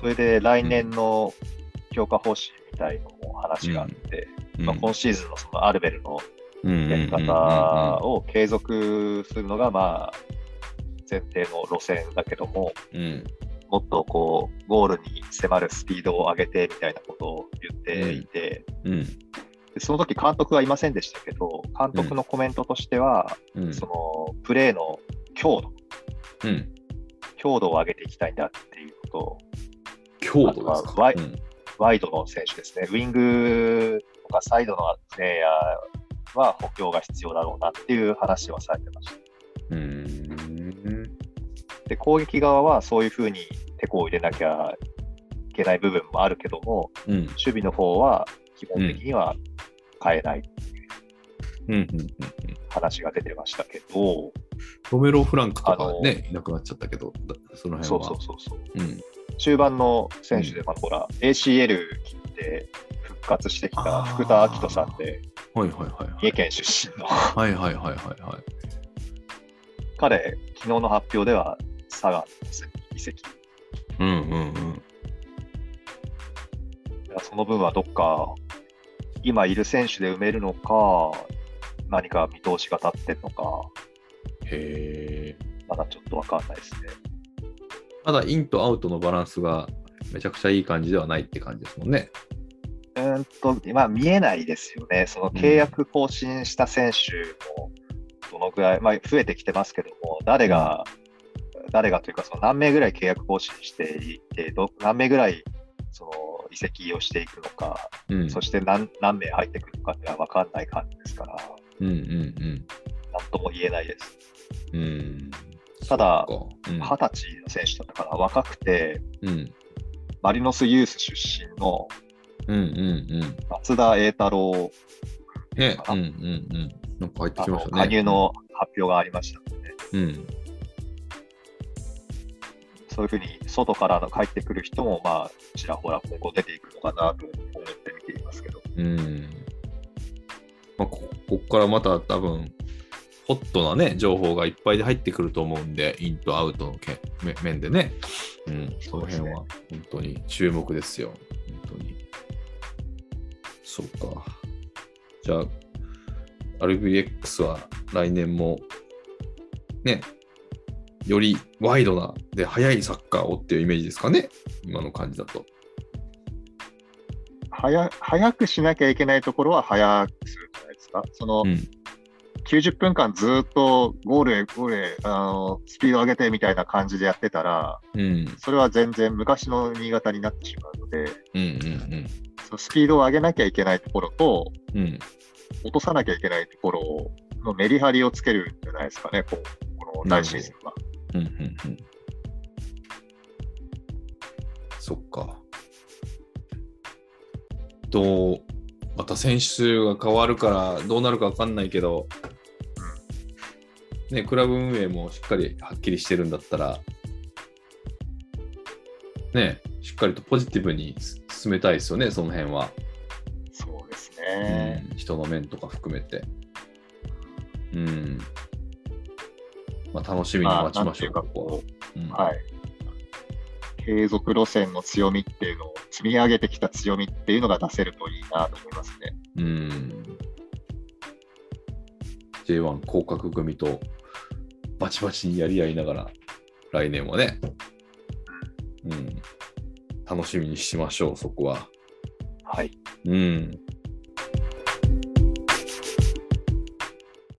それで来年の強化方針みたいのも話があって、うん。まあ、今シーズンのそのアルベルのうん。やり方を継続するのが、まあ、前提の路線だけども、うん。もっとこう、ゴールに迫るスピードを上げてみたいなことを言っていて、うん。でその時監督はいません。でしたけど、監督のコメントとしては、うん。そのプレーの強度、うん。強度を上げていきたいん。だっていうことを、強度ですあとはワイかうん。ワイドの選手ですね、ウィングとかサイドのプレイヤーは補強が必要だろうなっていう話はされてました。うーん。で、攻撃側はそういうふうにテコを入れなきゃいけない部分もあるけども、うん。守備の方は基本的には変えない。うん。うんうん話が出てましたけど、ロメロ・フランクとあのかね、いなくなっちゃったけど、だそのそう辺は。そうそうそう。うん中盤の選手で、まあ、ほら、ACL 切って復活してきた福田明人さんで、はいはいはいはい。三重県出身のはいはいはいはいはい。彼、昨日の発表では佐賀の移籍。うんうんうん。その分はどっか、今いる選手で埋めるのか、何か見通しが立ってるのか、へえ。まだちょっとわかんないですね。まだインとアウトのバランスがめちゃくちゃいい感じではないって感じですもんね。うーんと、まあ見えないですよね。その契約更新した選手も、どのぐらい、まあ増えてきてますけども、誰が、誰がというか、その何名ぐらい契約更新していて、ど何名ぐらいその移籍をしていくのか、うん。そして何何名入ってくるのかっていうのは分かんない感じですから、うんうんなんとも言えないです。うん。うん。ただ二十歳の選手だったから、若くて、うん。うんマリノスユース出身の。松田栄太郎、ね、あうんうんうん。なんか入ってきましたね。加入の発表がありましたので、うん。そういうふうに外からの帰ってくる人も、まあ、ちらほら今後出ていくのかなと思って見ていますけど。うん。まあ、ここっからまた多分、ホットなね、情報がいっぱいで入ってくると思うんで、インとアウトのけめ面でね。うん、その辺は本当に注目ですよ。本当に。そうか。じゃあ、RBX は来年も、ね、よりワイドな、で、速いサッカーをっていうイメージですかね。今の感じだと。早早くしなきゃいけないところは早くするんじゃないですか。その、うん。90分間ずっとゴールへゴールへあのスピード上げてみたいな感じでやってたら、うん。それは全然昔の新潟になってしまうので、うんうんそのスピードを上げなきゃいけないところと、うん。うん。落とさなきゃいけないところのメリハリをつけるんじゃないですかね、こうこの来シーズンは。うんうんうん。そっか。どう、また選手が変わるからどうなるか分かんないけど、ね、クラブ運営もしっかりはっきりしてるんだったら、ね、しっかりとポジティブに進めたいですよね、その辺は。そうですね。うん、人の面とか含めて。うん。まあ、楽しみにまあ、待ちましょう、なんていうかここはこうんう、はい。継続路線の強みっていうのを積み上げてきた強みっていうのが出せるといいなと思いますね。うん。J1 降格組とバチバチにやり合いながら、来年はね、うん、楽しみにしましょう、そこは。はい。うん。